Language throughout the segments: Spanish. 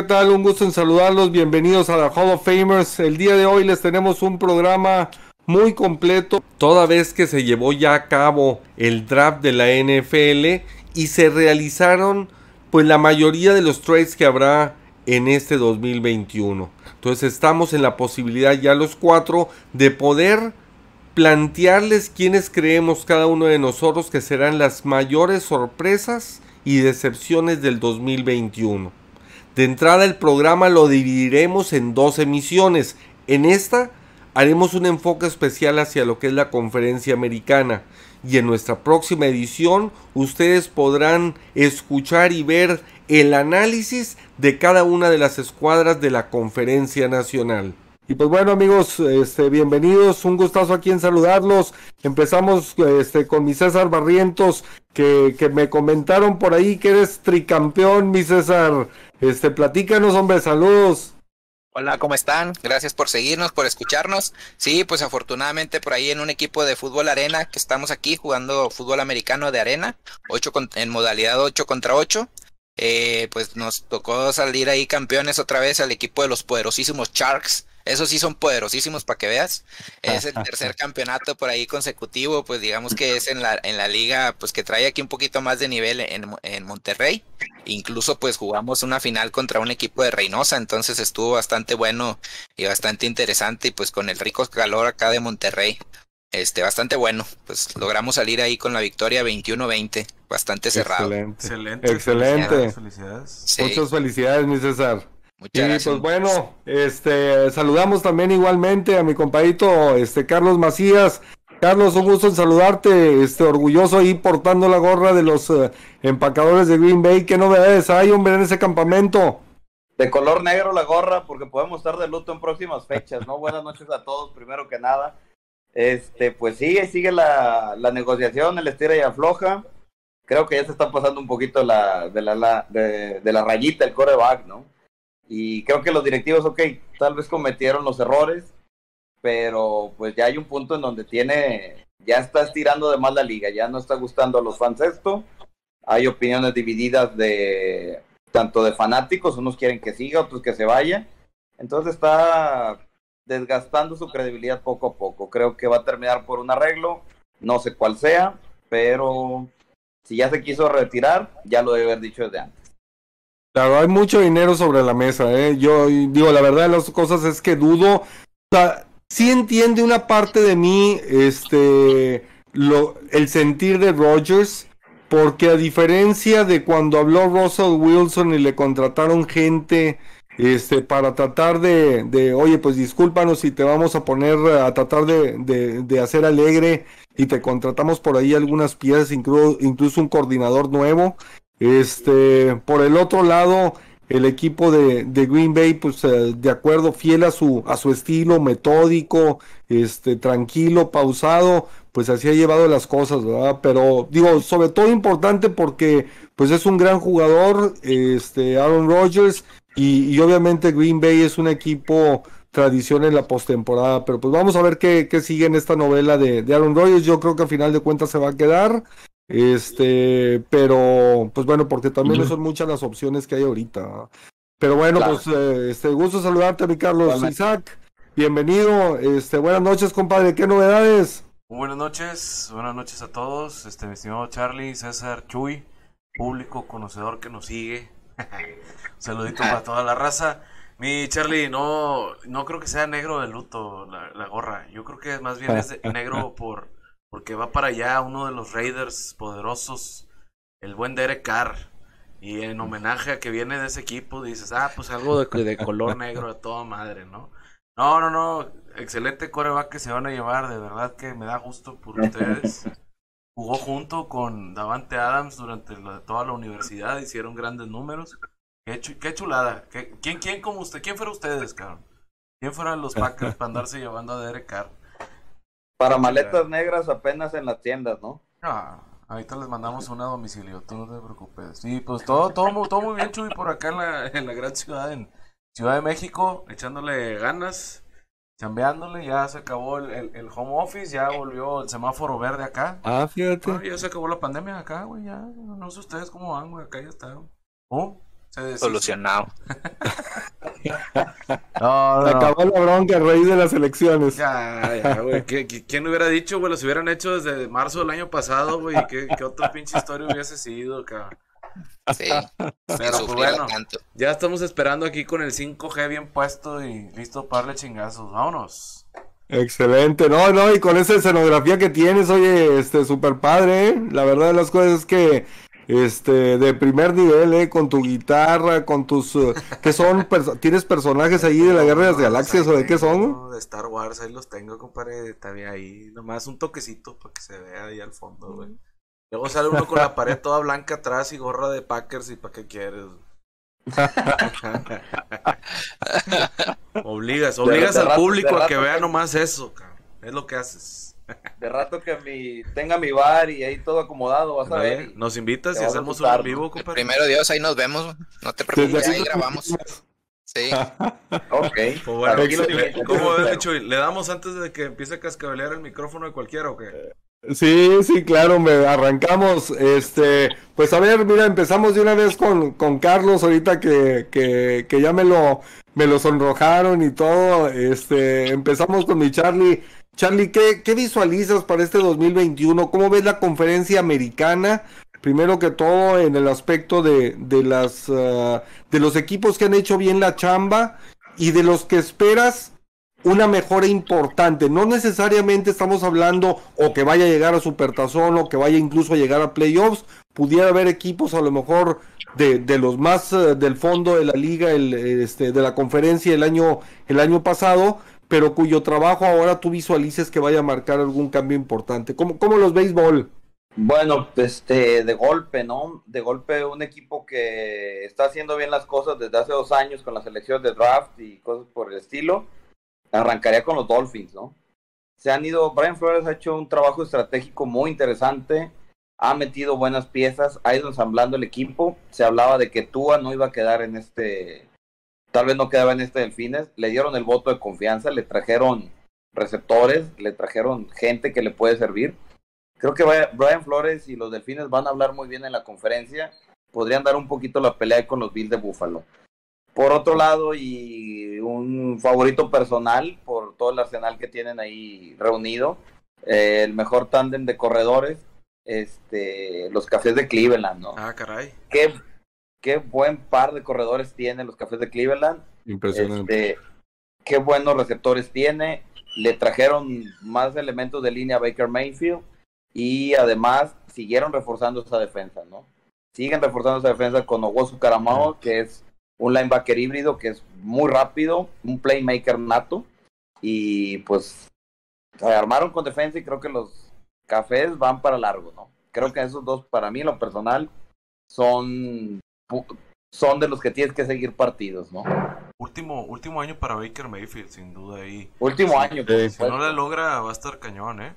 ¿qué tal? Un gusto en saludarlos. Bienvenidos a la Hall of Famers. El día de hoy les tenemos un programa muy completo, toda vez que se llevó ya a cabo el draft de la NFL y se realizaron pues la mayoría de los trades que habrá en este 2021. Entonces estamos en la posibilidad ya los cuatro de poder plantearles quiénes creemos cada uno de nosotros que serán las mayores sorpresas y decepciones del 2021. De entrada el programa lo dividiremos en dos emisiones. En esta haremos un enfoque especial hacia lo que es la conferencia americana y en nuestra próxima edición ustedes podrán escuchar y ver el análisis de cada una de las escuadras de la conferencia nacional. Y pues bueno amigos, este, bienvenidos, un gustazo aquí en saludarlos. Empezamos este, con mi César Barrientos, que, que me comentaron por ahí que eres tricampeón, mi César. Este, platícanos, hombre, saludos. Hola, ¿cómo están? Gracias por seguirnos, por escucharnos. Sí, pues afortunadamente por ahí en un equipo de fútbol arena que estamos aquí jugando fútbol americano de arena, ocho en modalidad 8 contra 8. Eh, pues nos tocó salir ahí campeones otra vez al equipo de los poderosísimos Sharks esos sí son poderosísimos para que veas. Es el tercer campeonato por ahí consecutivo, pues digamos que es en la, en la liga, pues que trae aquí un poquito más de nivel en, en Monterrey. Incluso pues jugamos una final contra un equipo de Reynosa, entonces estuvo bastante bueno y bastante interesante y pues con el rico calor acá de Monterrey. Este, bastante bueno, pues logramos salir ahí con la victoria 21-20, bastante cerrado. Excelente. Excelente. Felicidades. Muchas felicidades, mi César. Muchas y pues bueno, este, saludamos también igualmente a mi compadrito, este, Carlos Macías. Carlos, un gusto en saludarte, este, orgulloso ahí portando la gorra de los eh, empacadores de Green Bay. ¿Qué novedades hay, hombre, en ese campamento? De color negro la gorra, porque podemos estar de luto en próximas fechas, ¿no? Buenas noches a todos, primero que nada. Este, pues sí, sigue la, la negociación, el estira y afloja. Creo que ya se está pasando un poquito la, de, la, de, de la rayita el coreback, ¿no? Y creo que los directivos, ok, tal vez cometieron los errores, pero pues ya hay un punto en donde tiene, ya está estirando de más la liga, ya no está gustando a los fans esto. Hay opiniones divididas de tanto de fanáticos, unos quieren que siga, otros que se vaya. Entonces está desgastando su credibilidad poco a poco. Creo que va a terminar por un arreglo, no sé cuál sea, pero si ya se quiso retirar, ya lo debe haber dicho desde antes. Claro, hay mucho dinero sobre la mesa, ¿eh? Yo digo, la verdad de las cosas es que dudo. O sea, sí entiende una parte de mí, este, lo, el sentir de Rogers, porque a diferencia de cuando habló Russell Wilson y le contrataron gente, este, para tratar de, de oye, pues discúlpanos si te vamos a poner a tratar de, de, de hacer alegre y te contratamos por ahí algunas piezas, incluso, incluso un coordinador nuevo. Este, por el otro lado, el equipo de, de Green Bay, pues eh, de acuerdo, fiel a su, a su estilo, metódico, este, tranquilo, pausado, pues así ha llevado las cosas, ¿verdad? Pero digo, sobre todo importante porque pues es un gran jugador, este, Aaron Rodgers, y, y obviamente Green Bay es un equipo tradición en la postemporada, pero pues vamos a ver qué, qué sigue en esta novela de, de Aaron Rodgers, yo creo que al final de cuentas se va a quedar, este, pero, pues bueno, porque también no son muchas las opciones que hay ahorita. Pero bueno, pues eh, este, gusto saludarte, mi Carlos Isaac. Bienvenido. Este, buenas noches, compadre. ¿Qué novedades? Buenas noches, buenas noches a todos. Este, mi estimado Charlie, César, Chuy, público conocedor que nos sigue. saludito para toda la raza. Mi Charlie, no, no creo que sea negro de luto la, la gorra. Yo creo que más bien es de negro por porque va para allá uno de los Raiders poderosos, el buen Derek Carr. Y en homenaje a que viene de ese equipo, dices, ah, pues algo de, de color negro a toda madre, ¿no? No, no, no, excelente coreback que se van a llevar, de verdad que me da gusto por ustedes. Jugó junto con Davante Adams durante toda la universidad, hicieron grandes números. Qué, qué chulada. ¿Quién, ¿Quién como usted? ¿Quién fuera ustedes, cabrón? ¿Quién fueran los Packers para andarse llevando a Derek Carr? Para maletas negras apenas en las tiendas, ¿no? Ah, ahorita les mandamos una a domicilio, tú no te preocupes. Sí, pues todo, todo, todo muy bien, Chuy, por acá en la, en la gran ciudad, en Ciudad de México, echándole ganas, chambeándole, ya se acabó el, el, home office, ya volvió el semáforo verde acá. Ah, fíjate. ya se acabó la pandemia acá, güey, ya, no sé ustedes cómo van, güey, acá ya está. ¿Oh? Se. Solucionado. No, no, no. Acabó la bronca a raíz de las elecciones. Ya, ya, güey. ¿Qué- qué- ¿Quién hubiera dicho, güey? Los hubieran hecho desde marzo del año pasado, güey. ¿Qué, qué otra pinche historia hubiese sido, cabrón? Sí. Pero, pues, bueno. tanto. Ya estamos esperando aquí con el 5G bien puesto y listo para darle chingazos. Vámonos. Excelente, no, no, y con esa escenografía que tienes, oye, este, super padre, ¿eh? La verdad de las cosas es que, este, de primer nivel, ¿eh? Con tu guitarra, con tus, eh, ¿qué son? ¿Tienes personajes ahí de la Guerra de las Galaxias o de qué son? De Star Wars, ahí los tengo, compadre. Todavía ahí. Nomás un toquecito para que se vea ahí al fondo, güey. Luego sale uno con la pared toda blanca atrás y gorra de Packers y para qué quieres. obligas, obligas de al rato- público a que vea que- nomás eso, cabrón. Es lo que haces. De rato que mi, tenga mi bar y ahí todo acomodado, vas a ver. Nos invitas y hacemos un vivo, compadre. primero Dios, ahí nos vemos. No te preocupes, ahí grabamos. Sí. Ok. Pues bueno. ¿cómo ves, Chuy? ¿Le damos antes de que empiece a cascabelear el micrófono de cualquiera o qué? Sí, sí, claro, me arrancamos. Este, pues a ver, mira, empezamos de una vez con, con Carlos, ahorita que, que, ya me lo, me lo sonrojaron y todo. Este, empezamos con mi Charlie. Charlie, ¿qué, qué visualizas para este 2021? ¿Cómo ves la conferencia americana? Primero que todo, en el aspecto de, de las ah, de los equipos que han hecho bien la chamba y de los que esperas una mejora importante. No necesariamente estamos hablando o que vaya a llegar a Supertazón o que vaya incluso a llegar a playoffs. Pudiera haber equipos a lo mejor de, de los más eh, del fondo de la liga, el, este, de la conferencia el año, el año pasado, pero cuyo trabajo ahora tú visualices que vaya a marcar algún cambio importante. ¿Cómo, cómo los béisbol? Bueno, este, de golpe, ¿no? De golpe un equipo que está haciendo bien las cosas desde hace dos años con la selección de draft y cosas por el estilo, arrancaría con los Dolphins, ¿no? Se han ido, Brian Flores ha hecho un trabajo estratégico muy interesante, ha metido buenas piezas, ha ido ensamblando el equipo, se hablaba de que Tua no iba a quedar en este, tal vez no quedaba en este Delfines, le dieron el voto de confianza, le trajeron receptores, le trajeron gente que le puede servir. Creo que Brian Flores y los Delfines van a hablar muy bien en la conferencia. Podrían dar un poquito la pelea con los Bills de Buffalo. Por otro lado, y un favorito personal por todo el arsenal que tienen ahí reunido, eh, el mejor tándem de corredores, este, los Cafés de Cleveland, ¿no? Ah, caray. Qué, qué buen par de corredores tienen los Cafés de Cleveland. Impresionante. Este, qué buenos receptores tiene. Le trajeron más elementos de línea a Baker Mayfield y además siguieron reforzando esa defensa, ¿no? Siguen reforzando esa defensa con Owosu Karamao, que es un linebacker híbrido que es muy rápido, un playmaker nato y pues se armaron con defensa y creo que los cafés van para largo, ¿no? Creo que esos dos para mí en lo personal son son de los que tienes que seguir partidos, ¿no? Último, último año para Baker Mayfield, sin duda ahí. Último Sí, año. sí. Si no la logra, va a estar cañón, ¿eh?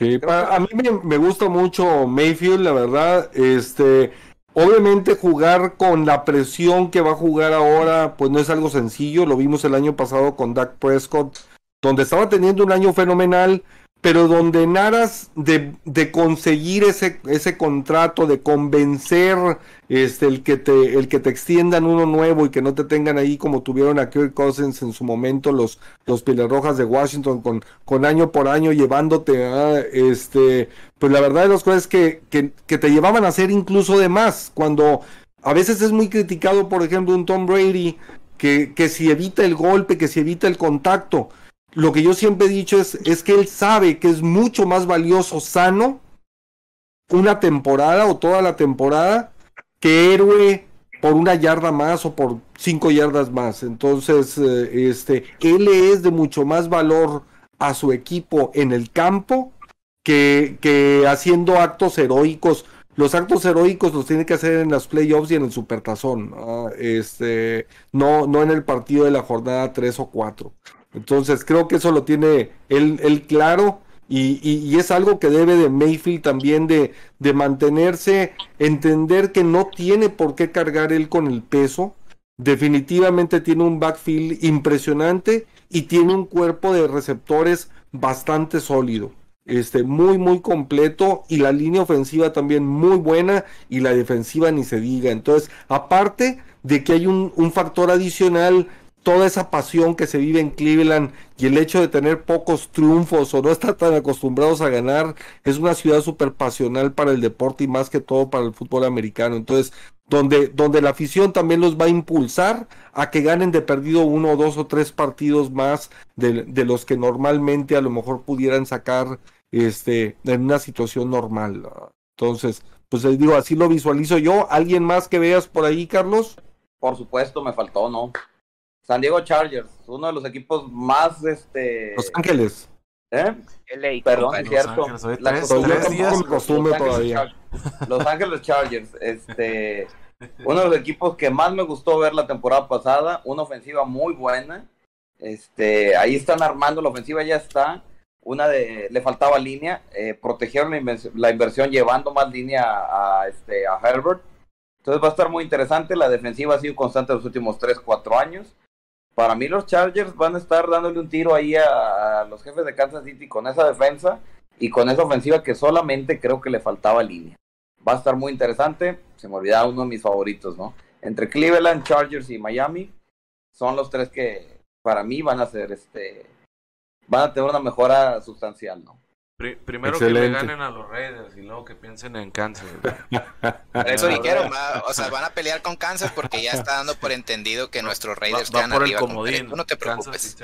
Sí, a mí me, me gusta mucho Mayfield, la verdad. Este, obviamente jugar con la presión que va a jugar ahora, pues no es algo sencillo. Lo vimos el año pasado con Dak Prescott, donde estaba teniendo un año fenomenal, pero donde en aras de, de conseguir ese, ese contrato, de convencer este, el que te, el que te extiendan uno nuevo y que no te tengan ahí como tuvieron a Kirk Cousins en su momento los, los de Washington con, con año por año llevándote a este, pues la verdad de las cosas es que, que, que te llevaban a hacer incluso de más, cuando a veces es muy criticado, por ejemplo, un Tom Brady, que, que si evita el golpe, que si evita el contacto. Lo que yo siempre he dicho es, es que él sabe que es mucho más valioso sano una temporada o toda la temporada que héroe por una yarda más o por cinco yardas más. Entonces, eh, este, él es de mucho más valor a su equipo en el campo que, que haciendo actos heroicos. Los actos heroicos los tiene que hacer en las playoffs y en el supertazón, ¿no? Este, no, no en el partido de la jornada 3 o 4. Entonces creo que eso lo tiene él, claro y, es algo que debe de Mayfield también de, mantenerse, entender que no tiene por qué cargar él con el peso. Definitivamente tiene un backfield impresionante y tiene un cuerpo de receptores bastante sólido. este, muy, muy completo y la línea ofensiva también muy buena y la defensiva ni se diga. Entonces, aparte de que hay un factor adicional toda esa pasión que se vive en Cleveland y el hecho de tener pocos triunfos o no estar tan acostumbrados a ganar, es una ciudad súper pasional para el deporte y más que todo para el fútbol americano. Entonces, donde, donde la afición también los va a impulsar a que ganen de perdido uno, dos o tres partidos más de, de los que normalmente a lo mejor pudieran sacar este, en una situación normal. Entonces, pues les digo, así lo visualizo yo. ¿Alguien más que veas por ahí, Carlos? Por supuesto, me faltó, ¿no? San Diego Chargers, uno de los equipos más, este... Los Ángeles. ¿Eh? LA, Perdón, es cierto. Ángeles, La- tres- días. Los Ángeles todavía. Char- Los Ángeles Chargers, este, uno de los equipos que más me gustó ver la temporada pasada, una ofensiva muy buena, este, ahí están armando, la ofensiva ya está, una de, le faltaba línea, eh, protegieron la, inversión llevando más línea a, este, a Herbert, entonces va a estar muy interesante, la defensiva ha sido constante los últimos 3, 4 años, para mí los Chargers van a estar dándole un tiro ahí a, los jefes de Kansas City con esa defensa y con esa ofensiva que solamente creo que le faltaba línea. Va a estar muy interesante. Se me olvidaba uno de mis favoritos, ¿no? Entre Cleveland, Chargers y Miami son los tres que para mí van a ser este van a tener una mejora sustancial, ¿no? Pri- primero que le ganen a los Raiders y luego que piensen en Kansas. Eso Ah, dijeron, va, o sea, van a pelear con Kansas porque ya está dando por entendido que nuestros Raiders va quedan por el comodín. Tú no te preocupes.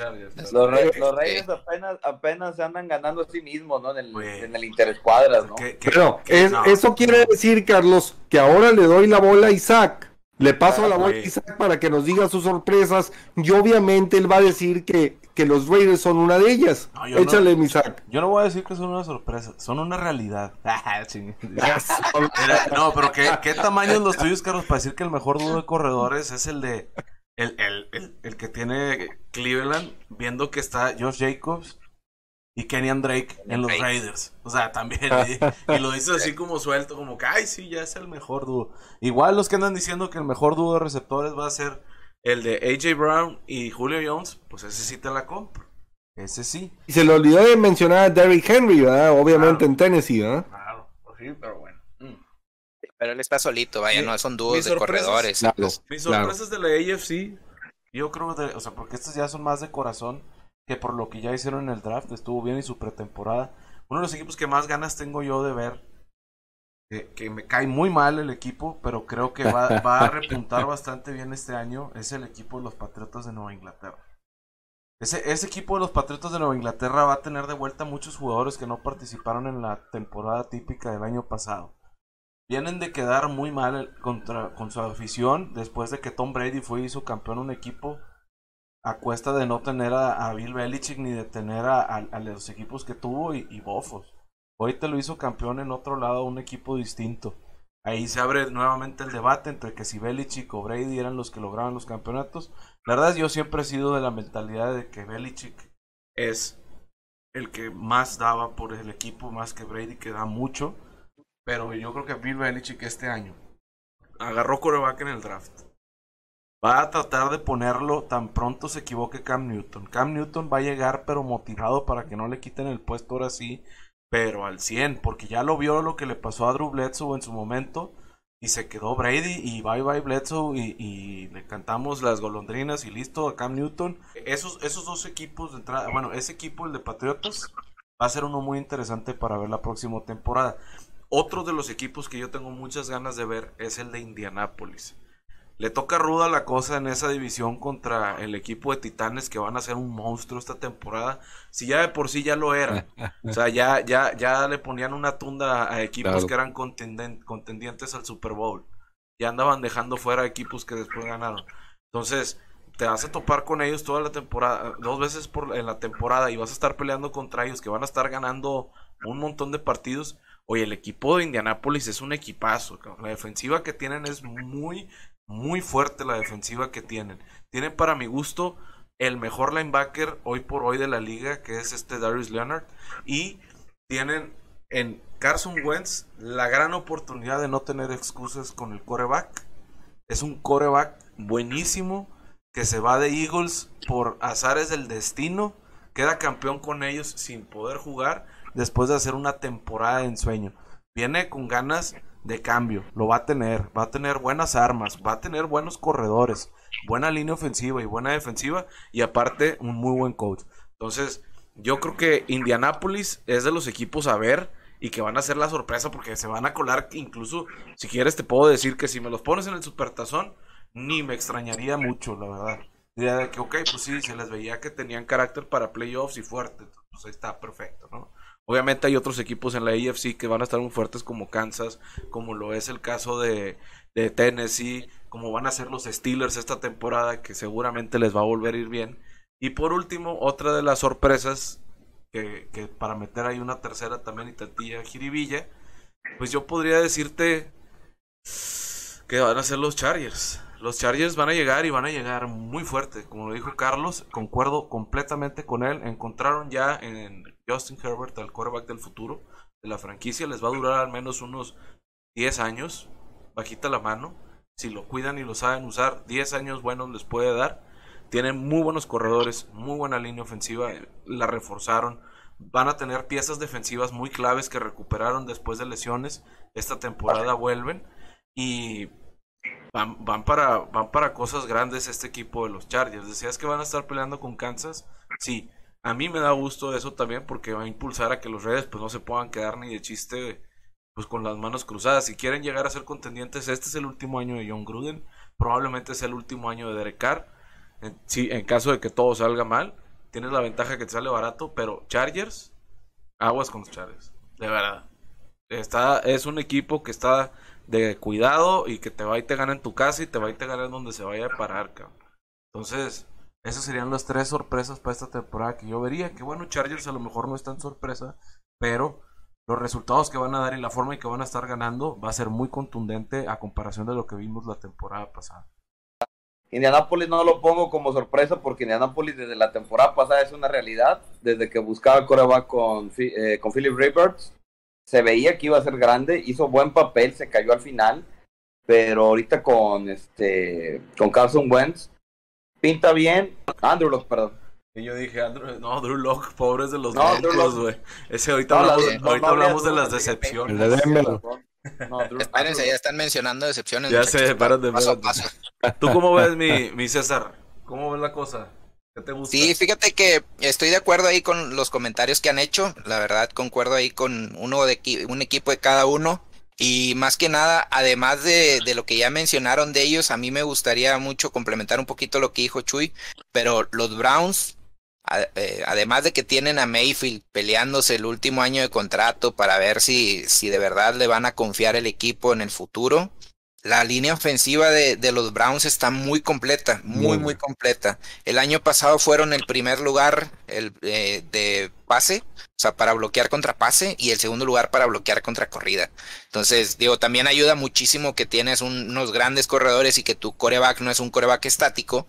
Los, Ra- los Raiders apenas, apenas se andan ganando a sí mismos, ¿no? En el, en el interescuadras, ¿no? ¿Qué- qué- Pero qué- es- no. eso quiere decir, Carlos, que ahora le doy la bola a Isaac. Le paso Ah, la bola a. Isaac para que nos diga sus sorpresas. Y obviamente él va a decir que, que los Raiders son una de ellas. No, yo no. Échale, mi. Yo no voy a decir que son una sorpresa, son una realidad. Ah, no, pero ¿qué, qué tamaños los tuyos, Carlos, para decir que el mejor dúo de corredores es el de el, el, el, el que tiene Cleveland, viendo que está Josh Jacobs y Kenyan Drake en los. Raiders. O sea, también. Y, y lo dice así como suelto, como que, ay, sí, ya es el mejor dúo. Igual los que andan diciendo que el mejor dúo de receptores va a ser el de AJ Brown y Julio Jones, pues ese sí te la compro. Ese sí. Y se le olvidó de mencionar a Derrick Henry, ¿verdad? Obviamente Claro. en Tennessee, ¿verdad? Claro, pues sí, pero bueno. Mm. Pero él está solito, vaya, no son dúos mis de sorpresas- corredores. Claro. Mis Claro. sorpresas de la AFC, yo creo, de, o sea, porque estas ya son más de corazón que por lo que ya hicieron en el draft, estuvo bien y su pretemporada. Uno de los equipos que más ganas tengo yo de ver, que, que me cae muy mal el equipo, pero creo que va, va a repuntar bastante bien este año, es el equipo de los Patriotas de Nueva Inglaterra. Ese, ese equipo de los Patriotas de Nueva Inglaterra va a tener de vuelta muchos jugadores que no participaron en la temporada típica del año pasado. Vienen de quedar muy mal contra, con su afición después de que Tom Brady fue y hizo campeón un equipo a cuesta de no tener a, a Bill Belichick ni de tener a, a- a los equipos que tuvo y, y bofos. Hoy te lo hizo campeón en otro lado, un equipo distinto. Ahí se abre nuevamente el debate entre que si Belichick o Brady eran los que lograban los campeonatos. La verdad, yo siempre he sido de la mentalidad de que Belichick es el que más daba por el equipo, más que Brady, que da mucho. Pero yo creo que Bill Belichick este año agarró coreback en el draft. Va a tratar de ponerlo tan pronto se equivoque Cam Newton. Cam Newton va a llegar pero motivado para que no le quiten el puesto ahora sí, pero al 100, porque ya lo vio lo que le pasó a Drew Bledsoe en su momento y se quedó Brady y bye bye Bledsoe y, le cantamos las golondrinas y listo a Cam Newton. Esos, esos dos equipos de entrada, bueno, ese equipo, el de Patriotas, va a ser uno muy interesante para ver la próxima temporada. Otro de los equipos que yo tengo muchas ganas de ver es el de Indianápolis. Le toca ruda la cosa en esa división contra el equipo de Titanes que van a ser un monstruo esta temporada. Si ya de por sí ya lo eran. O sea, ya, ya, ya le ponían una tunda a equipos Claro. que eran contendientes al Super Bowl. Ya andaban dejando fuera equipos que después ganaron. Entonces, te vas a topar con ellos toda la temporada, dos veces por en la temporada y vas a estar peleando contra ellos que van a estar ganando un montón de partidos. Oye, el equipo de Indianápolis es un equipazo. La defensiva que tienen es muy, muy fuerte la defensiva que tienen. Tienen para mi gusto el mejor linebacker hoy por hoy de la liga, que es este Darius Leonard. Y tienen en Carson Wentz la gran oportunidad de no tener excusas con el coreback. Es un coreback buenísimo que se va de Eagles por azares del destino. Queda campeón con ellos sin poder jugar. después de hacer una temporada de ensueño. Viene con ganas de cambio, lo va a tener, va a tener buenas armas, va a tener buenos corredores, buena línea ofensiva y buena defensiva y aparte un muy buen coach. Entonces, yo creo que Indianapolis es de los equipos a ver y que van a ser la sorpresa porque se van a colar incluso, si quieres te puedo decir que si me los pones en el supertazón, ni me extrañaría mucho, la verdad. Diría de que, ok, pues sí, se les veía que tenían carácter para playoffs y fuerte, pues ahí está perfecto, ¿no? Obviamente hay otros equipos en la AFC que van a estar muy fuertes como Kansas, como lo es el caso de, Tennessee, como van a ser los Steelers esta temporada, que seguramente les va a volver a ir bien. Y por último, otra de las sorpresas, que, que para meter ahí una tercera también y tantilla jiribilla, pues yo podría decirte que van a ser los Chargers. Los Chargers van a llegar y van a llegar muy fuerte. Como lo dijo Carlos, concuerdo completamente con él. Encontraron ya en Justin Herbert al quarterback del futuro de la franquicia. Les va a durar al menos unos 10 años, bajita la mano. Si lo cuidan y lo saben usar, 10 años buenos les puede dar. Tienen muy buenos corredores, muy buena línea ofensiva. La reforzaron. Van a tener piezas defensivas muy claves que recuperaron después de lesiones. Esta temporada vuelven. Y Van, van, para, van para cosas grandes este equipo de los Chargers. ¿Decías que van a estar peleando con Kansas? Sí, a mí me da gusto eso también porque va a impulsar a que los Reyes pues no se puedan quedar ni de chiste pues con las manos cruzadas. Si quieren llegar a ser contendientes, este es el último año de John Gruden, probablemente es el último año de Derek Carr. En, en caso de que todo salga mal, tienes la ventaja que te sale barato, pero Chargers, aguas con los Chargers, de verdad. Está, es un equipo que está de cuidado y que te va y te gana en tu casa y te va y te gana en donde se vaya a parar, cabrón. Entonces, esas serían las tres sorpresas para esta temporada que yo vería. Que bueno, Chargers a lo mejor no es tan sorpresa, pero los resultados que van a dar y la forma en que van a estar ganando va a ser muy contundente a comparación de lo que vimos la temporada pasada. Indianapolis no lo pongo como sorpresa porque Indianapolis desde la temporada pasada es una realidad. Desde que buscaba coreback con, eh, con Philip Rivers, se veía que iba a ser grande, hizo buen papel, se cayó al final, pero ahorita con este con Carson Wentz pinta bien, Andrew Locke, perdón. Y yo dije, Andrew, no, Drew Locke, pobres de los no, güey. Ese ahorita hablamos, ahorita hablamos de las decepciones. No, Espérense, ya están mencionando decepciones. Ya se paran de paso, paso. ¿Tú cómo ves mi, mi César? ¿Cómo ves la cosa? Sí, fíjate que estoy de acuerdo ahí con los comentarios que han hecho. La verdad, concuerdo ahí con uno de un equipo de cada uno. Y más que nada, además de, de, lo que ya mencionaron de ellos, a mí me gustaría mucho complementar un poquito lo que dijo Chuy. Pero los Browns, eh, además de que tienen a Mayfield peleándose el último año de contrato para ver si, si de verdad le van a confiar el equipo en el futuro, la línea ofensiva de, los Browns está muy completa, muy, muy, completa. El año pasado fueron el primer lugar el, eh, de pase, o sea, para bloquear contra pase, y el segundo lugar para bloquear contra corrida. Entonces, digo, también ayuda muchísimo que tienes unos grandes corredores y que tu coreback no es un coreback estático,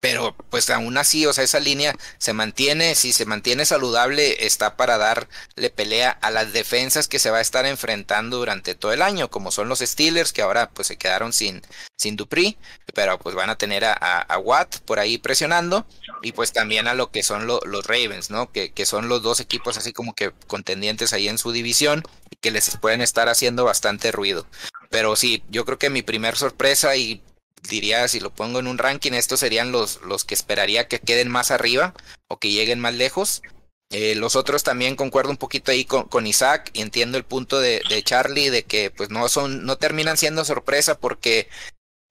pero pues aún así, o sea, esa línea se mantiene, si se mantiene saludable, está para darle pelea a las defensas que se va a estar enfrentando durante todo el año, como son los Steelers, que ahora pues se quedaron sin, sin Dupri, pero pues van a tener a, a, Watt por ahí presionando, y pues también a lo que son los Ravens, ¿no? Que, que son los dos equipos así como que contendientes ahí en su división, y que les pueden estar haciendo bastante ruido. Pero sí, yo creo que mi primer sorpresa y diría, si lo pongo en un ranking, estos serían los, los que esperaría que queden más arriba o que lleguen más lejos. Eh, los otros también concuerdo un poquito ahí con, con Isaac y entiendo el punto de, de, Charlie de que pues no son, no terminan siendo sorpresa porque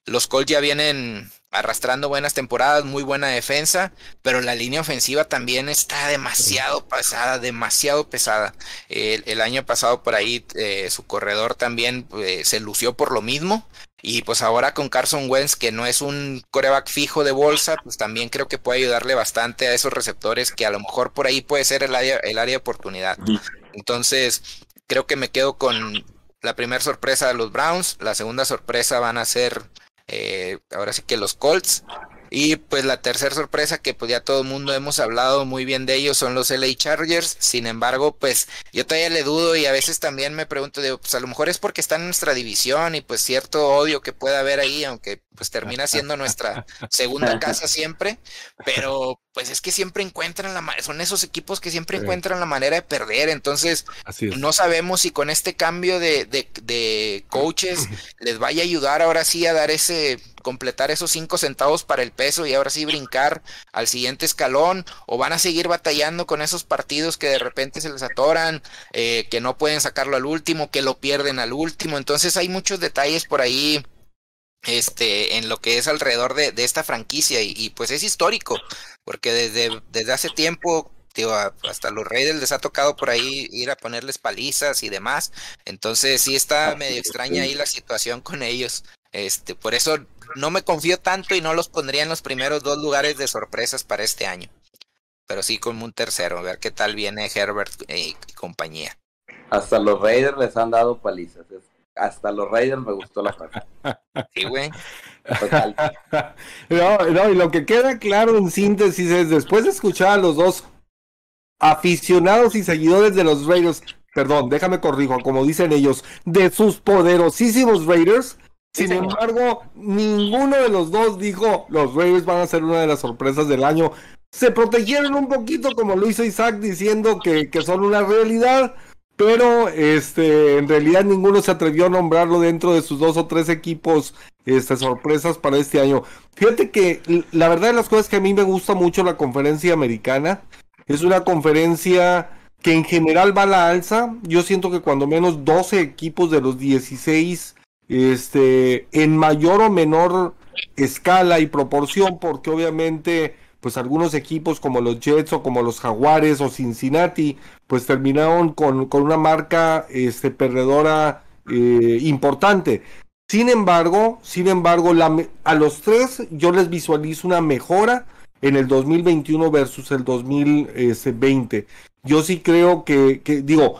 los Colts ya vienen arrastrando buenas temporadas, muy buena defensa, pero la línea ofensiva también está demasiado pesada, demasiado pesada. El, año pasado por ahí eh, su corredor también eh, se lució por lo mismo. Y pues ahora con Carson Wentz, que no es un coreback fijo de bolsa, pues también creo que puede ayudarle bastante a esos receptores que a lo mejor por ahí puede ser el área, el área de oportunidad. Entonces, creo que me quedo con la primera sorpresa de los Browns, la segunda sorpresa van a ser eh, ahora sí que los Colts. Y pues la tercera sorpresa que pues ya todo el mundo hemos hablado muy bien de ellos son los LA Chargers. Sin embargo, pues yo todavía le dudo y a veces también me pregunto, digo, pues a lo mejor es porque están en nuestra división y pues cierto odio que pueda haber ahí, aunque pues termina siendo nuestra segunda casa siempre, pero pues es que siempre encuentran la manera, son esos equipos que siempre encuentran la manera de perder, entonces no sabemos si con este cambio de, de, de coaches les vaya a ayudar ahora sí a dar ese completar esos cinco centavos para el peso y ahora sí brincar al siguiente escalón o van a seguir batallando con esos partidos que de repente se les atoran, eh, que no pueden sacarlo al último, que lo pierden al último. Entonces hay muchos detalles por ahí este, en lo que es alrededor de, esta franquicia y, pues es histórico, porque desde, desde hace tiempo Digo, hasta los Raiders les ha tocado por ahí ir a ponerles palizas y demás. Entonces sí está medio extraña ahí la situación con ellos. Este, por eso no me confío tanto y no los pondría en los primeros dos lugares de sorpresas para este año. Pero sí como un tercero, a ver qué tal viene Herbert y, compañía. Hasta los Raiders les han dado palizas. Hasta los Raiders me gustó la frase. Sí, güey. no, no, y lo que queda claro en síntesis es, después de escuchar a los dos aficionados y seguidores de los Raiders, perdón, déjame corrijo, como dicen ellos, de sus poderosísimos Raiders, sin embargo, ninguno de los dos dijo los Raiders van a ser una de las sorpresas del año. Se protegieron un poquito, como lo hizo Isaac, diciendo que, que son una realidad, pero este, en realidad ninguno se atrevió a nombrarlo dentro de sus dos o tres equipos este, sorpresas para este año. Fíjate que la verdad de las cosas que a mí me gusta mucho la conferencia americana. Es una conferencia que en general va a la alza. Yo siento que cuando menos 12 equipos de los 16 este, en mayor o menor escala y proporción, porque obviamente, pues algunos equipos como los Jets o como los Jaguares o Cincinnati, pues terminaron con, con una marca este, perdedora eh, importante. Sin embargo, sin embargo, la, a los tres yo les visualizo una mejora en el 2021 versus el 2020. Yo sí creo que, que digo,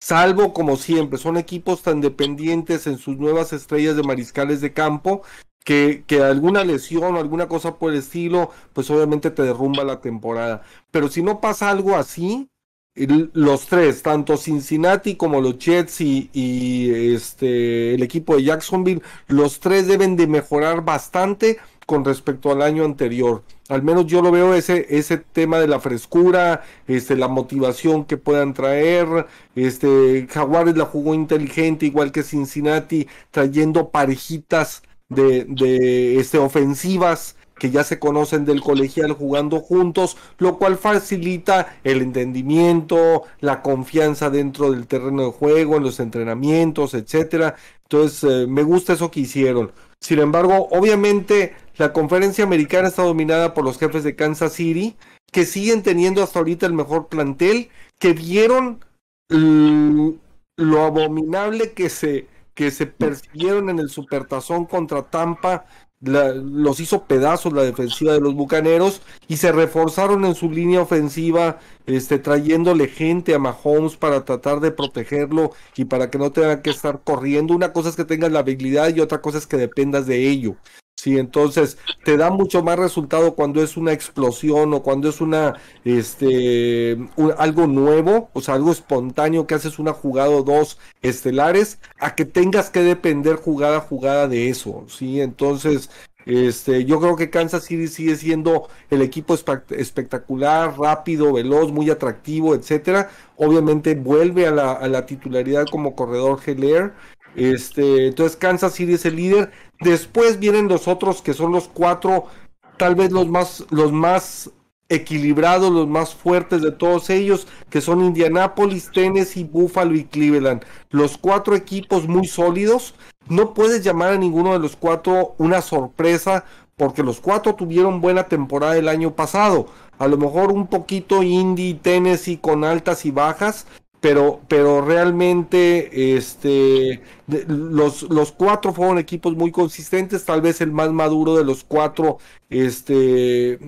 salvo como siempre, son equipos tan dependientes en sus nuevas estrellas de mariscales de campo que, que, alguna lesión o alguna cosa por el estilo, pues obviamente te derrumba la temporada. Pero si no pasa algo así, los tres, tanto Cincinnati como los Jets y, este, el equipo de Jacksonville, los tres deben de mejorar bastante con respecto al año anterior. Al menos yo lo veo ese, ese tema de la frescura, este, la motivación que puedan traer. Este, Jaguares la jugó inteligente, igual que Cincinnati, trayendo parejitas de, de este, ofensivas que ya se conocen del colegial jugando juntos, lo cual facilita el entendimiento, la confianza dentro del terreno de juego, en los entrenamientos, etcétera. Entonces, eh, me gusta eso que hicieron. Sin embargo, obviamente la conferencia americana está dominada por los jefes de Kansas City, que siguen teniendo hasta ahorita el mejor plantel, que vieron lo abominable que se, que se persiguieron en el supertazón contra Tampa los hizo pedazos la defensiva de los Bucaneros y se reforzaron en su línea ofensiva, este, trayéndole gente a Mahomes para tratar de protegerlo y para que no tenga que estar corriendo. Una cosa es que tengas la habilidad y otra cosa es que dependas de ello. Sí, entonces te da mucho más resultado cuando es una explosión o cuando es una, este, algo nuevo, o sea, algo espontáneo que haces una jugada o dos estelares, a que tengas que depender jugada a jugada de eso, sí, entonces, este, yo creo que Kansas City sigue siendo el equipo espectacular, rápido, veloz, muy atractivo, etcétera. Obviamente vuelve a la, titularidad como corredor Heller este, entonces Kansas City es el líder. Después vienen los otros que son los cuatro, tal vez los más, los más equilibrados, los más fuertes de todos ellos, que son Indianapolis, Tennessee, Buffalo y Cleveland. Los cuatro equipos muy sólidos. No puedes llamar a ninguno de los cuatro una sorpresa, porque los cuatro tuvieron buena temporada el año pasado. A lo mejor un poquito Indy, Tennessee con altas y bajas, pero, pero realmente este, los, los cuatro fueron equipos muy consistentes, tal vez el más maduro de los cuatro, este,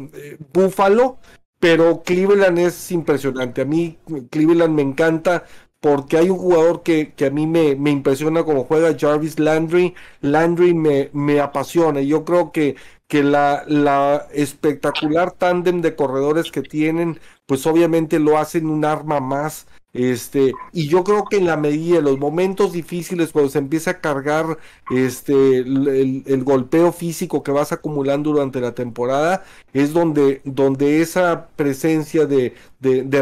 Búfalo, pero Cleveland es impresionante. A mí Cleveland me encanta porque hay un jugador que, que a mí me, me, impresiona como juega Jarvis Landry. Landry me, me apasiona. Yo creo que que la, la espectacular tándem de corredores que tienen, pues obviamente lo hacen un arma más este, y yo creo que en la medida de los momentos difíciles, cuando se empieza a cargar este, el, golpeo físico que vas acumulando durante la temporada, es donde, donde esa presencia de,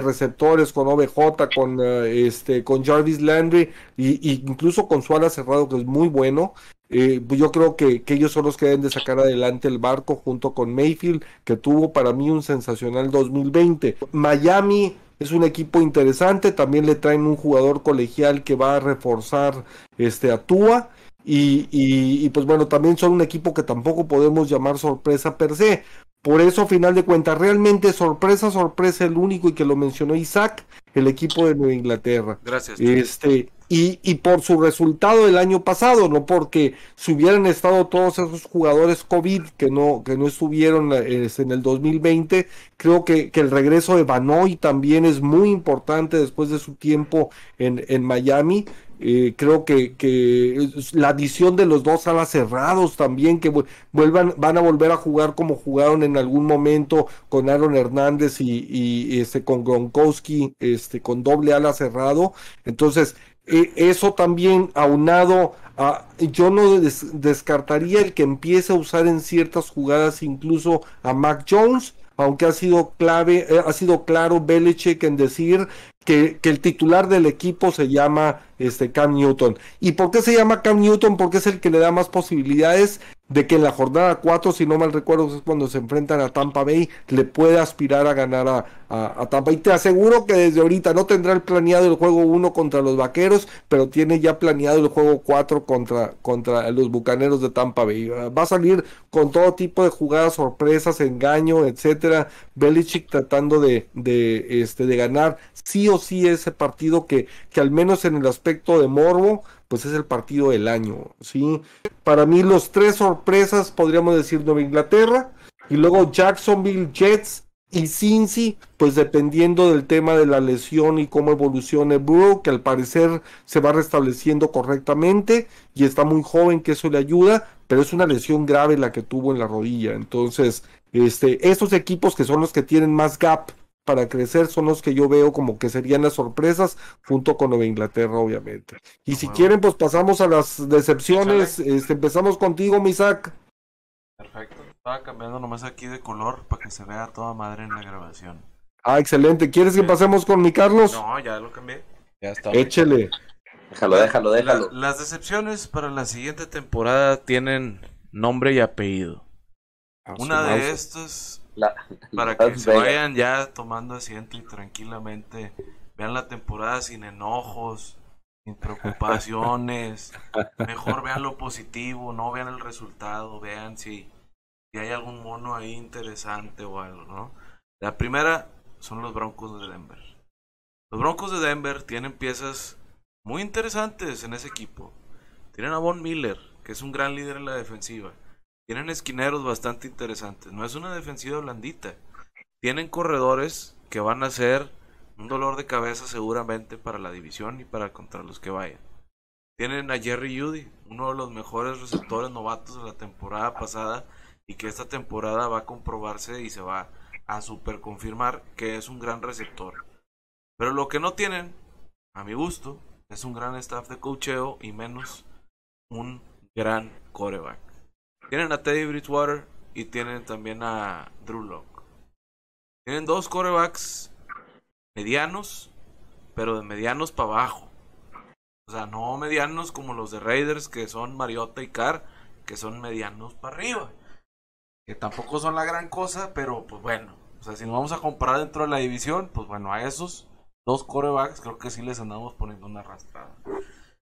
receptores con OBJ, con, eh, este, con Jarvis Landry, y, incluso con su ala cerrado, que es muy bueno, eh, pues yo creo que, que, ellos son los que deben de sacar adelante el barco junto con Mayfield, que tuvo para mí un sensacional 2020. Miami es un equipo interesante, también le traen un jugador colegial que va a reforzar este a Tua y, y, pues bueno, también son un equipo que tampoco podemos llamar sorpresa per se. Por eso, a final de cuentas, realmente sorpresa, sorpresa, el único y que lo mencionó Isaac, el equipo de Nueva Inglaterra. Gracias. Este, y, por su resultado del año pasado, no porque si hubieran estado todos esos jugadores COVID que no, que no estuvieron este, en el 2020, creo que, que el regreso de Banoy también es muy importante después de su tiempo en, en Miami. Eh, creo que, que, la adición de los dos alas cerrados también, que vuelvan, van a volver a jugar como jugaron en algún momento con Aaron Hernández y, y este, con Gronkowski, este, con doble ala cerrado. Entonces, eso también aunado a, yo no descartaría el que empiece a usar en ciertas jugadas incluso a Mac Jones, aunque ha sido clave, eh, ha sido claro Belichick en decir que, que, el titular del equipo se llama este Cam Newton. ¿Y por qué se llama Cam Newton? Porque es el que le da más posibilidades de que en la jornada 4, si no mal recuerdo, es cuando se enfrentan a Tampa Bay, le puede aspirar a ganar a, a, Tampa. Y te aseguro que desde ahorita no tendrá el planeado el juego 1 contra los Vaqueros, pero tiene ya planeado el juego 4 contra, contra los Bucaneros de Tampa Bay. Va a salir con todo tipo de jugadas, sorpresas, engaño, etcétera. Belichick tratando de, de, este, de ganar sí o sí ese partido que, que al menos en el aspecto de morbo, pues es el partido del año, ¿sí? Para mí los tres sorpresas, podríamos decir Nueva Inglaterra, y luego Jacksonville Jets y Cincy, pues dependiendo del tema de la lesión y cómo evolucione Burrow, que al parecer se va restableciendo correctamente y está muy joven, que eso le ayuda, pero es una lesión grave la que tuvo en la rodilla. Entonces, este, estos equipos que son los que tienen más gap para crecer son los que yo veo como que serían las sorpresas junto con Nueva Inglaterra obviamente. Y si quieren pues pasamos a las decepciones, este, empezamos contigo Misak. Perfecto, estaba cambiando nomás aquí de color para que se vea toda madre en la grabación. Ah, excelente. ¿Quieres que pasemos con mi Carlos? No, ya lo cambié. Ya está. Échele. Déjalo, déjalo, déjalo. las decepciones para la siguiente temporada tienen nombre y apellido. Una de estas para que se vayan ya tomando asiento y tranquilamente vean la temporada sin enojos, sin preocupaciones. Mejor vean lo positivo, no vean el resultado, vean si, si hay algún mono ahí interesante o algo, ¿no? La primera son los Broncos de Denver. Los Broncos de Denver tienen piezas muy interesantes en ese equipo. Tienen a Von Miller, que es un gran líder en la defensiva. Tienen esquineros bastante interesantes. No es una defensiva blandita. Tienen corredores que van a ser un dolor de cabeza seguramente para la división y para contra los que vayan. Tienen a Jerry Judy, uno de los mejores receptores novatos de la temporada pasada y que esta temporada va a comprobarse y se va a super confirmar que es un gran receptor. Pero lo que no tienen, a mi gusto, es un gran staff de cocheo y menos un gran coreback. Tienen a Teddy Bridgewater y tienen también a Drew Locke. Tienen dos corebacks medianos, pero de medianos para abajo. O sea, no medianos como los de Raiders, que son Mariota y Carr, que son medianos para arriba. Que tampoco son la gran cosa, pero pues bueno. O sea, si nos vamos a comparar dentro de la división, pues bueno, a esos dos corebacks creo que sí les andamos poniendo una arrastrada.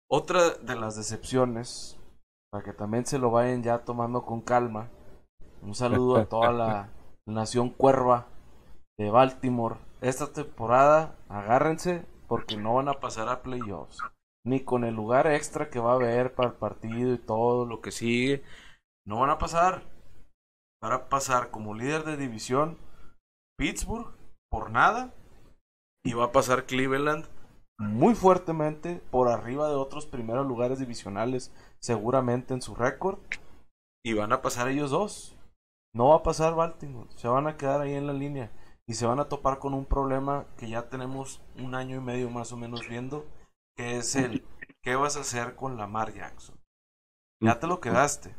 Otra de las decepciones para que también se lo vayan ya tomando con calma. Un saludo a toda la nación cuerva de Baltimore. Esta temporada, agárrense porque no van a pasar a playoffs. Ni con el lugar extra que va a haber para el partido y todo lo que sigue. No van a pasar. Van a pasar como líder de división Pittsburgh por nada. Y va a pasar Cleveland muy fuertemente por arriba de otros primeros lugares divisionales seguramente en su récord. Y van a pasar ellos dos. No va a pasar Baltimore. Se van a quedar ahí en la línea. Y se van a topar con un problema que ya tenemos un año y medio más o menos viendo. Que es el ¿qué vas a hacer con Lamar Jackson? Ya te lo quedaste.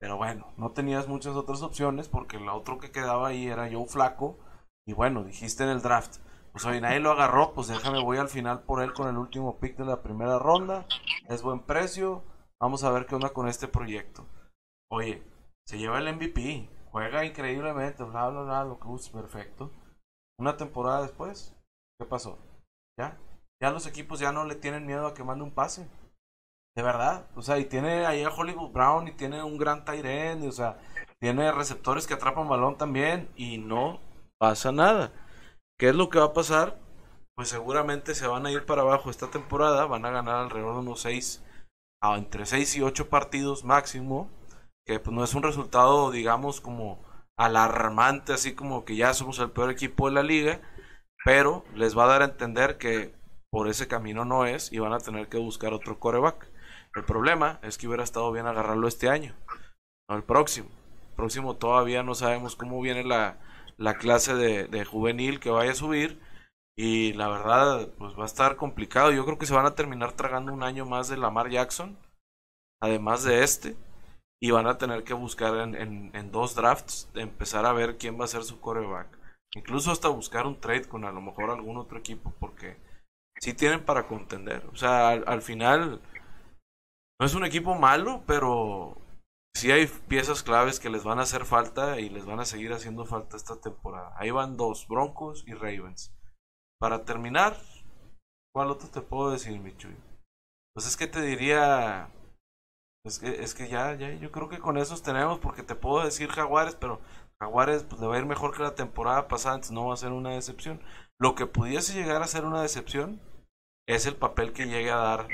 Pero bueno, no tenías muchas otras opciones porque el otro que quedaba ahí era Joe Flaco. Y bueno, dijiste en el draft, pues hoy nadie lo agarró, pues déjame, voy al final por él con el último pick de la primera ronda. Es buen precio. Vamos a ver qué onda con este proyecto. Oye, se lleva el MVP. Juega increíblemente, bla, bla, bla, lo que guste, perfecto. Una temporada después, ¿qué pasó? ¿Ya? Ya los equipos ya no le tienen miedo a que mande un pase. De verdad. O sea, y tiene ahí a Hollywood Brown y tiene un gran Tyrene, o sea, tiene receptores que atrapan balón también y no pasa nada. ¿Qué es lo que va a pasar? Pues seguramente se van a ir para abajo esta temporada, van a ganar alrededor de unos 6, a entre 6 y 8 partidos máximo, que pues no es un resultado, digamos, como alarmante, así como que ya somos el peor equipo de la liga, pero les va a dar a entender que por ese camino no es y van a tener que buscar otro coreback. El problema es que hubiera estado bien agarrarlo este año, no el próximo. El próximo todavía no sabemos cómo viene la, la clase de, juvenil que vaya a subir. Y la verdad, pues va a estar complicado. Yo creo que se van a terminar tragando un año más de Lamar Jackson, además de este. Y van a tener que buscar en, dos drafts, empezar a ver quién va a ser su coreback. Incluso hasta buscar un trade con a lo mejor algún otro equipo, porque sí tienen para contender. O sea, al final, no es un equipo malo, pero sí hay piezas claves que les van a hacer falta y les van a seguir haciendo falta esta temporada. Ahí van dos, Broncos y Ravens. Para terminar, ¿cuál otro te puedo decir, Michuy? Pues es que te diría... Es que, es que ya, ya, yo creo que con esos tenemos, porque te puedo decir Jaguares, pero Jaguares pues, le va a ir mejor que la temporada pasada, entonces no va a ser una decepción. Lo que pudiese llegar a ser una decepción es el papel que llegue a dar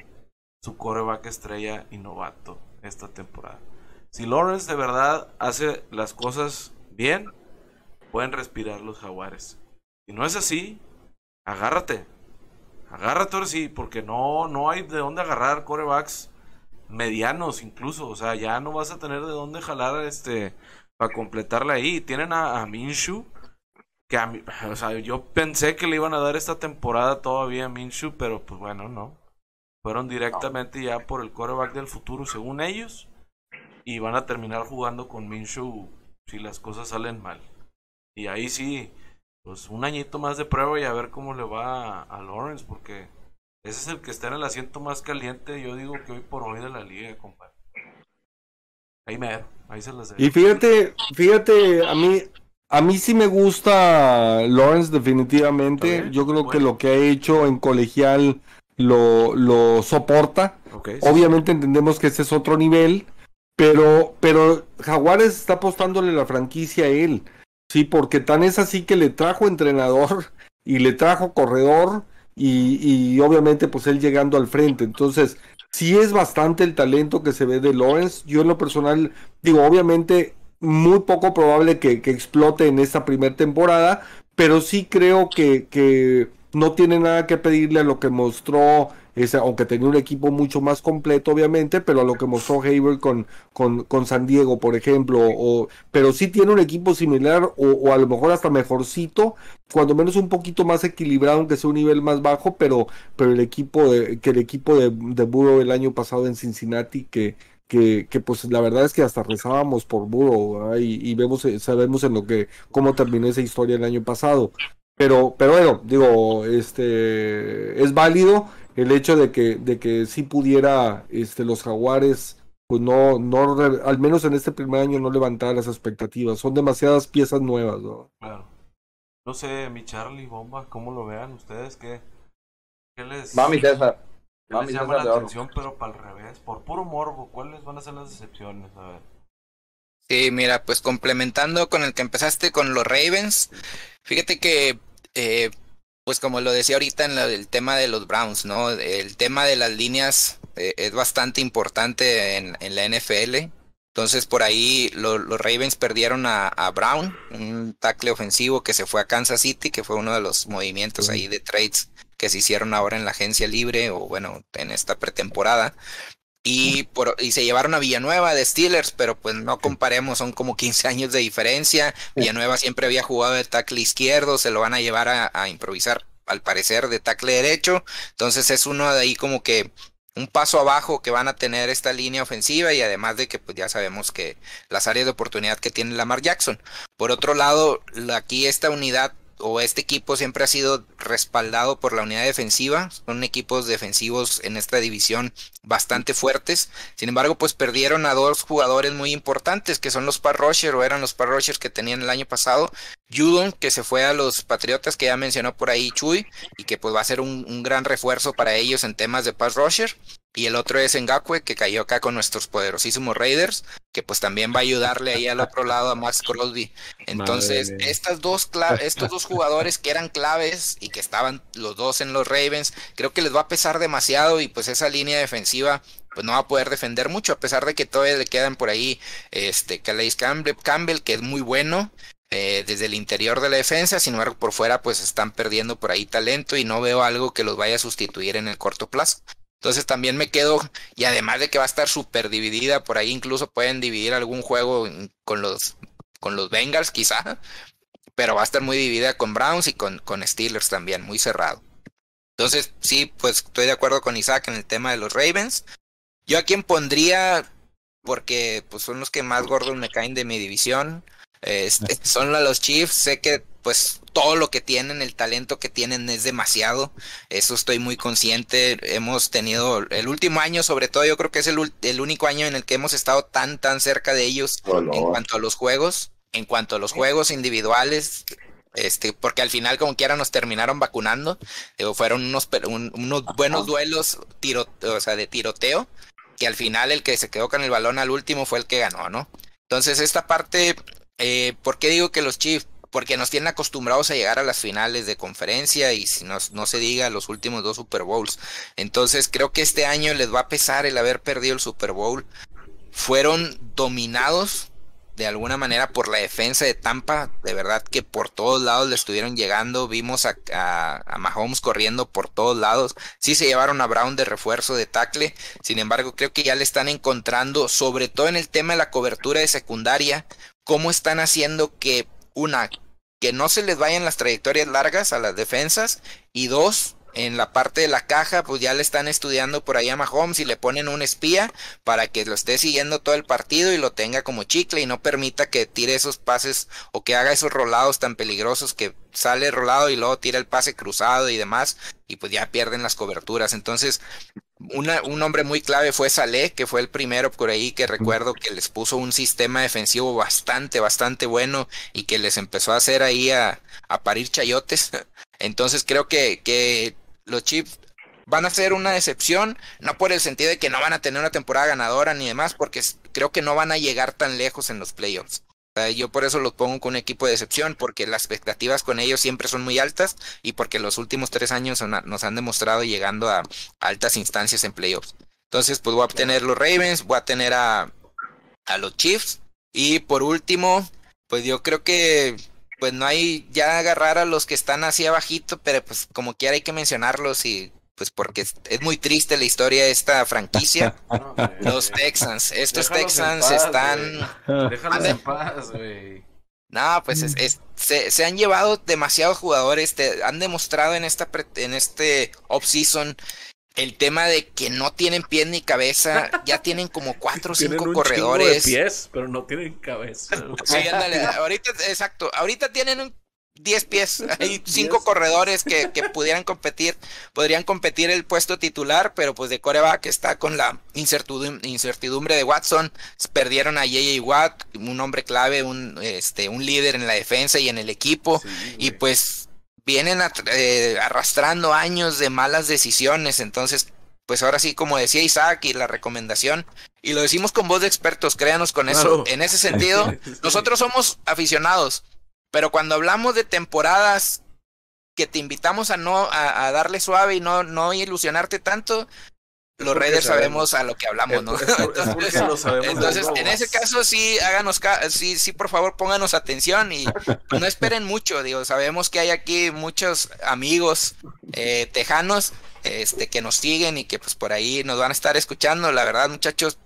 su coreback estrella y novato esta temporada. Si Lawrence de verdad hace las cosas bien, pueden respirar los jaguares. Si no es así, agárrate. Agárrate ahora sí, porque no, no hay de dónde agarrar corebacks medianos incluso. O sea, ya no vas a tener de dónde jalar este para completarla ahí. Tienen a, Minshu, que a o sea, yo pensé que le iban a dar esta temporada todavía a Minshu, pero pues bueno, no. Fueron directamente ya por el coreback del futuro, según ellos y van a terminar jugando con Minshew si las cosas salen mal. Y ahí sí, pues un añito más de prueba y a ver cómo le va a, Lawrence, porque ese es el que está en el asiento más caliente, yo digo que hoy por hoy de la liga, compadre. Ahí me ahí se las Y fíjate, fíjate, a mí, a mí sí me gusta Lawrence definitivamente. Yo creo que lo que ha hecho en colegial lo, lo soporta. Obviamente entendemos que ese es otro nivel. Pero, pero Jaguares está apostándole la franquicia a él. Sí, porque tan es así que le trajo entrenador y le trajo corredor y, y obviamente pues él llegando al frente. Entonces, sí es bastante el talento que se ve de Lawrence. Yo en lo personal digo, obviamente muy poco probable que, que explote en esta primera temporada, pero sí creo que, que no tiene nada que pedirle a lo que mostró aunque tenía un equipo mucho más completo, obviamente, pero a lo que mostró Haber con, con, San Diego, por ejemplo, o, pero sí tiene un equipo similar o, a lo mejor hasta mejorcito, cuando menos un poquito más equilibrado, aunque sea un nivel más bajo, pero, pero el equipo de, que el equipo de, de Burrow el año pasado en Cincinnati, que, que, que, pues la verdad es que hasta rezábamos por Burrow y, y, vemos eh, sabemos en lo que cómo terminó esa historia el año pasado. Pero pero bueno digo este es válido el hecho de que, de que sí pudiera este, los jaguares, pues no, no, al menos en este primer año no levantar las expectativas. Son demasiadas piezas nuevas, ¿no? Claro. No sé, mi Charlie, Bomba, ¿cómo lo vean ustedes? ¿Qué, qué les, Mami César. ¿qué les llama la atención, pero para el revés? Por puro morbo, ¿cuáles van a ser las decepciones? A ver. Sí, mira, pues complementando con el que empezaste con los Ravens, fíjate que eh, pues como lo decía ahorita en el tema de los Browns, ¿no? El tema de las líneas eh, es bastante importante en, la NFL. Entonces por ahí los Ravens perdieron a, Brown, un tackle ofensivo que se fue a Kansas City, que fue uno de los movimientos ahí de trades que se hicieron ahora en la agencia libre o bueno, en esta pretemporada. Y, por, y se llevaron a Villanueva de Steelers, pero pues no comparemos, son como 15 años de diferencia. Villanueva siempre había jugado de tackle izquierdo, se lo van a llevar a, a improvisar al parecer de tackle derecho, entonces es uno de ahí como que un paso abajo que van a tener esta línea ofensiva y además de que pues ya sabemos que las áreas de oportunidad que tiene Lamar Jackson. Por otro lado, aquí esta unidad o este equipo siempre ha sido respaldado por la unidad defensiva. Son equipos defensivos en esta división bastante fuertes. Sin embargo, pues perdieron a dos jugadores muy importantes que son los pass rusher o eran los pass rushers que tenían el año pasado. Judon, que se fue a los Patriotas, que ya mencionó por ahí Chuy, y que pues va a ser un, gran refuerzo para ellos en temas de pass rusher y el otro es Ngakwe, que cayó acá con nuestros poderosísimos Raiders, que pues también va a ayudarle ahí al otro lado a Max Crosby. Entonces, estas dos estos dos jugadores que eran claves y que estaban los dos en los Ravens, creo que les va a pesar demasiado y pues esa línea defensiva pues no va a poder defender mucho, a pesar de que todavía le quedan por ahí este Calais Campbell, Campbell que es muy bueno, eh, desde el interior de la defensa, sin embargo por fuera pues están perdiendo por ahí talento y no veo algo que los vaya a sustituir en el corto plazo. Entonces también me quedo, y además de que va a estar súper dividida, por ahí incluso pueden dividir algún juego con los, con los Bengals quizá, pero va a estar muy dividida con Browns y con, con Steelers también, muy cerrado. Entonces sí, pues estoy de acuerdo con Isaac en el tema de los Ravens. Yo a quien pondría, porque pues son los que más gordos me caen de mi división, este, son los Chiefs, sé que pues todo lo que tienen, el talento que tienen es demasiado. Eso estoy muy consciente. Hemos tenido el último año, sobre todo, yo creo que es el, el único año en el que hemos estado tan, tan cerca de ellos oh, en cuanto a los juegos, en cuanto a los juegos individuales. Este, porque al final, como quiera, nos terminaron vacunando. fueron unos, unos buenos duelos tiro, o sea, de tiroteo, que al final el que se quedó con el balón al último fue el que ganó, ¿no? Entonces, esta parte, eh, ¿por qué digo que los Chiefs? Porque nos tienen acostumbrados a llegar a las finales de conferencia y si no, se diga los últimos dos Super Bowls. Entonces creo que este año les va a pesar el haber perdido el Super Bowl. Fueron dominados de alguna manera por la defensa de Tampa, de verdad que por todos lados le estuvieron llegando, vimos a, a, Mahomes corriendo por todos lados, sí se llevaron a Brown de refuerzo de tackle, sin embargo creo que ya le están encontrando, sobre todo en el tema de la cobertura de secundaria, cómo están haciendo que una, que no se les vayan las trayectorias largas a las defensas y dos, en la parte de la caja, pues ya le están estudiando por ahí a Mahomes y le ponen un espía para que lo esté siguiendo todo el partido y lo tenga como chicle y no permita que tire esos pases o que haga esos rolados tan peligrosos que sale rolado y luego tira el pase cruzado y demás y pues ya pierden las coberturas. Entonces, un hombre muy clave fue Saleh, que fue el primero por ahí que recuerdo que les puso un sistema defensivo bastante, bastante bueno y que les empezó a hacer ahí a, a parir chayotes. Entonces creo que, que los Chiefs van a ser una decepción, no por el sentido de que no van a tener una temporada ganadora ni demás, porque creo que no van a llegar tan lejos en los playoffs. Yo por eso los pongo con un equipo de excepción, porque las expectativas con ellos siempre son muy altas y porque los últimos tres años nos han demostrado llegando a altas instancias en playoffs. Entonces, pues voy a tener los Ravens, voy a tener a, a los Chiefs y por último, pues yo creo que pues no hay ya agarrar a los que están así abajito, pero pues como quiera hay que mencionarlos y pues porque es, muy triste la historia de esta franquicia. los Texans, estos Texans están... Déjalos en paz, güey. No, pues es, se, han llevado demasiados jugadores, te, han demostrado en esta en este off-season el tema de que no tienen pies ni cabeza, ya tienen como cuatro o cinco corredores. Tienen pies, pero no tienen cabeza. Sí, ándale, ahorita, exacto, ahorita tienen un 10 pies. Hay cinco corredores que, que, pudieran competir, podrían competir el puesto titular, pero pues de coreback está con la incertidumbre de Watson. Perdieron a JJ Watt, un hombre clave, un, este, un líder en la defensa y en el equipo. y pues vienen eh, arrastrando años de malas decisiones. Entonces, pues ahora sí, como decía Isaac y la recomendación, y lo decimos con voz de expertos, créanos con eso. En ese sentido, nosotros somos aficionados pero cuando hablamos de temporadas que te invitamos a no a, darle suave y no, no ilusionarte tanto, los Raiders sabemos. a lo que hablamos, ¿no? Entonces, en ese caso sí, háganos, sí, sí, por favor, pónganos atención y no esperen mucho, digo, sabemos que hay aquí muchos amigos eh, tejanos este, que nos siguen y que pues por ahí nos van a estar escuchando. La verdad, muchachos,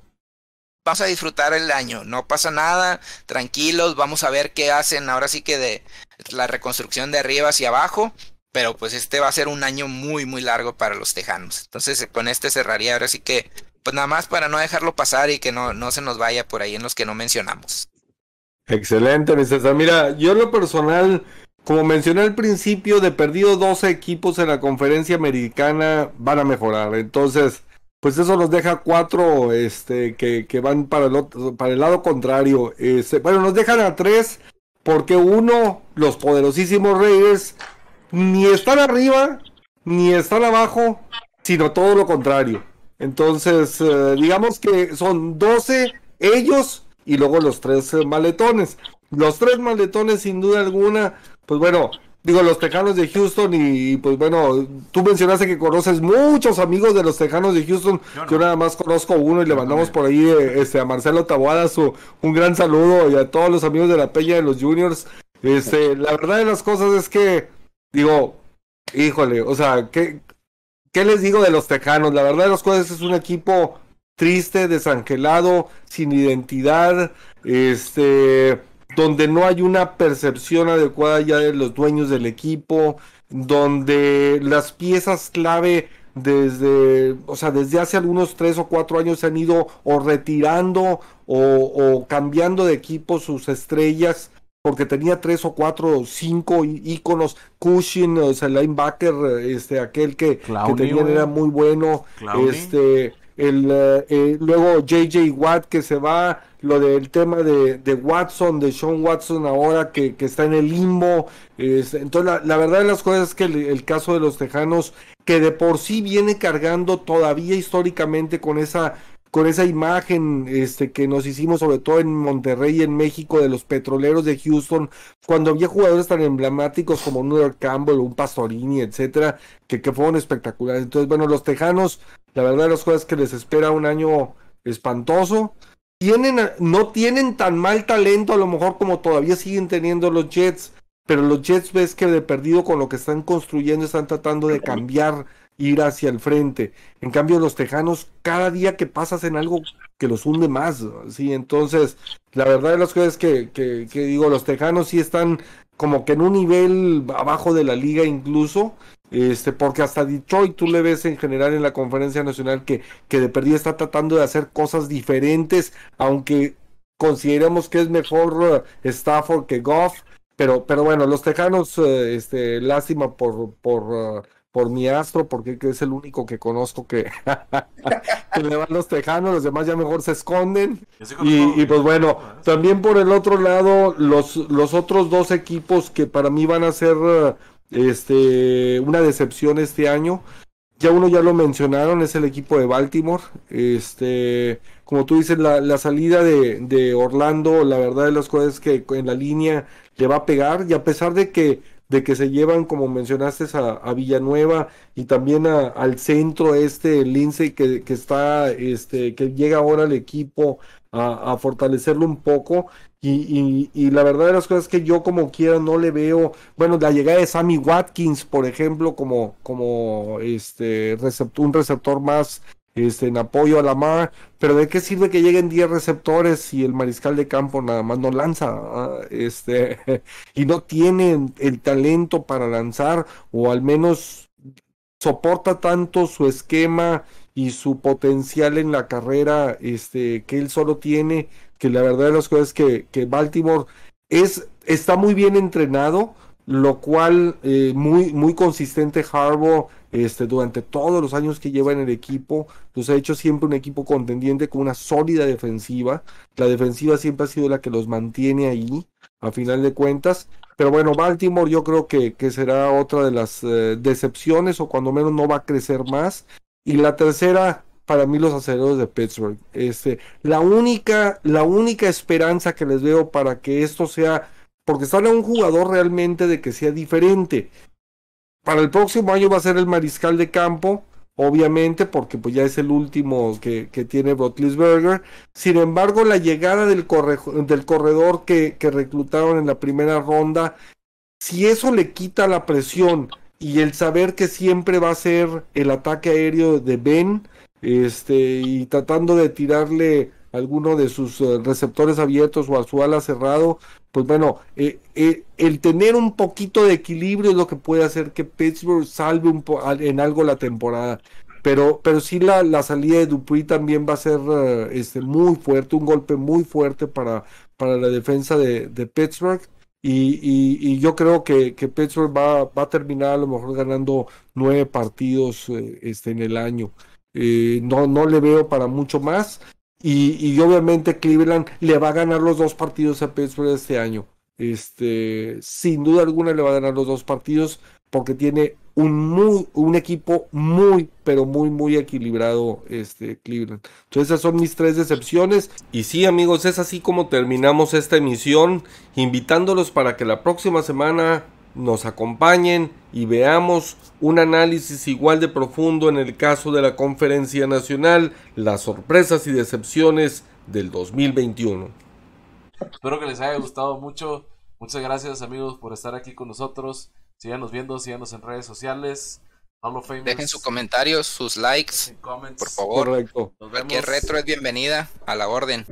vamos a disfrutar el año, no pasa nada, tranquilos, vamos a ver qué hacen ahora sí que de la reconstrucción de arriba hacia abajo, pero pues este va a ser un año muy, muy largo para los tejanos. Entonces con este cerraría ahora sí que, pues nada más para no dejarlo pasar y que no, no se nos vaya por ahí en los que no mencionamos. Excelente, mi. Mira, yo lo personal, como mencioné al principio, de perdido 12 equipos en la conferencia americana van a mejorar. Entonces, pues eso nos deja cuatro este, que, que van para el, otro, para el lado contrario. Este, bueno, nos dejan a tres porque uno, los poderosísimos Raiders, ni están arriba, ni están abajo, sino todo lo contrario. Entonces, eh, digamos que son 12 ellos y luego los tres eh, maletones. Los tres maletones, sin duda alguna, pues bueno, digo, los Tejanos de Houston y, pues bueno, tú mencionaste que conoces muchos amigos de los Tejanos de Houston, yo, nada más conozco uno y le mandamos por ahí eh, este, a Marcelo Taboada su, un gran saludo y a todos los amigos de la Peña de los Juniors. Este, la verdad de las cosas es que, digo, híjole, o sea, ¿qué, ¿qué les digo de los Tejanos? La verdad de las cosas es un equipo triste, desangelado, sin identidad, este donde no hay una percepción adecuada ya de los dueños del equipo, donde las piezas clave desde, o sea, desde hace algunos tres o cuatro años se han ido o retirando o, cambiando de equipo sus estrellas, porque tenía tres o cuatro o cinco íconos, Cushing, o sea, el linebacker, este, aquel que, que tenían era muy bueno, este, el, eh, luego JJ Watt que se va, lo del tema de, de Watson, de Sean Watson ahora que, que está en el limbo. entonces, la, verdad de las cosas es que el, caso de los Tejanos, que de por sí viene cargando todavía históricamente con esa con esa imagen este, que nos hicimos sobre todo en Monterrey, en México, de los petroleros de Houston, cuando había jugadores tan emblemáticos como New Campbell, un Pastorini, etcétera, que, que fueron espectaculares. Entonces, bueno, los Tejanos, la verdad de las cosas que les espera un año espantoso tienen, no tienen tan mal talento a lo mejor como todavía siguen teniendo los Jets, pero los Jets ves que de perdido con lo que están construyendo están tratando de cambiar, ir hacia el frente. En cambio los Tejanos cada día que pasas en algo que los hunde más, sí, entonces la verdad de las cosas es que, que, digo, los Tejanos sí están como que en un nivel abajo de la liga incluso, este, porque hasta Detroit tú le ves en general en la conferencia nacional que, que de perdida está tratando de hacer cosas diferentes, aunque consideramos que es mejor uh, Stafford que Goff, pero, pero bueno, los Tejanos, uh, este, lástima por, por, uh, por mi astro, porque es el único que conozco que, que le van los Tejanos, los demás ya mejor se esconden. Y, y, pues bueno, también por el otro lado, los, los otros dos equipos que para mí van a ser este, una decepción este año. Ya uno ya lo mencionaron, es el equipo de Baltimore. Este, como tú dices, la, la salida de, de, Orlando, la verdad de las cosas es que en la línea le va a pegar. Y a pesar de que, de que se llevan, como mencionaste, a, Villanueva y también a, al centro este, Lindsay, que, que está, este, que llega ahora al equipo a, a fortalecerlo un poco. Y, y, la verdad de las cosas es que yo como quiera no le veo, bueno, la llegada de Sammy Watkins, por ejemplo, como, como este un receptor más este, en apoyo a la mar, pero ¿de qué sirve que lleguen 10 receptores si el mariscal de campo nada más no lanza? Ah, este, y no tiene el talento para lanzar, o al menos soporta tanto su esquema y su potencial en la carrera este, que él solo tiene que la verdad de las cosas es que, que Baltimore es, está muy bien entrenado, lo cual eh, muy, muy consistente Harbaugh este, durante todos los años que lleva en el equipo, los ha hecho siempre un equipo contendiente con una sólida defensiva. La defensiva siempre ha sido la que los mantiene ahí, a final de cuentas. Pero bueno, Baltimore yo creo que, será otra de las eh, decepciones o cuando menos no va a crecer más. Y la tercera, para mí los aceleros de Pittsburgh. Este, la única, la única esperanza que les veo para que esto sea, porque sale un jugador realmente de que sea diferente. Para el próximo año va a ser el mariscal de campo, obviamente, porque pues ya es el último que, tiene Rotlisberger. Sin embargo, la llegada del, del corredor que, que reclutaron en la primera ronda, si eso le quita la presión y el saber que siempre va a ser el ataque aéreo de Ben, este, y tratando de tirarle alguno de sus eh, receptores abiertos o a su ala cerrado, pues bueno, eh, eh, el tener un poquito de equilibrio es lo que puede hacer que Pittsburgh salve un en algo la temporada. Pero, pero sí la, la salida de Dupuy también va a ser este, muy fuerte, un golpe muy fuerte para, para la defensa de, Pittsburgh. Y, yo creo que, que Pittsburgh va, va, a terminar a lo mejor ganando nueve partidos este, en el año. no, no le veo para mucho más. Y, obviamente Cleveland le va a ganar los dos partidos a Pittsburgh este año. Este, sin duda alguna le va a ganar los dos partidos porque tiene un muy, un equipo muy, pero muy, muy equilibrado, este, Cleveland. Entonces esas son mis tres decepciones. Y sí, amigos, es así como terminamos esta emisión, invitándolos para que la próxima semana nos acompañen y veamos un análisis igual de profundo en el caso de la conferencia nacional, las sorpresas y decepciones del 2021. Espero que les haya gustado mucho. Muchas gracias amigos por estar aquí con nosotros. Síganos viendo, síganos en redes sociales. Dejen sus comentarios, sus likes, por favor. Cualquier retro es bienvenida a la orden.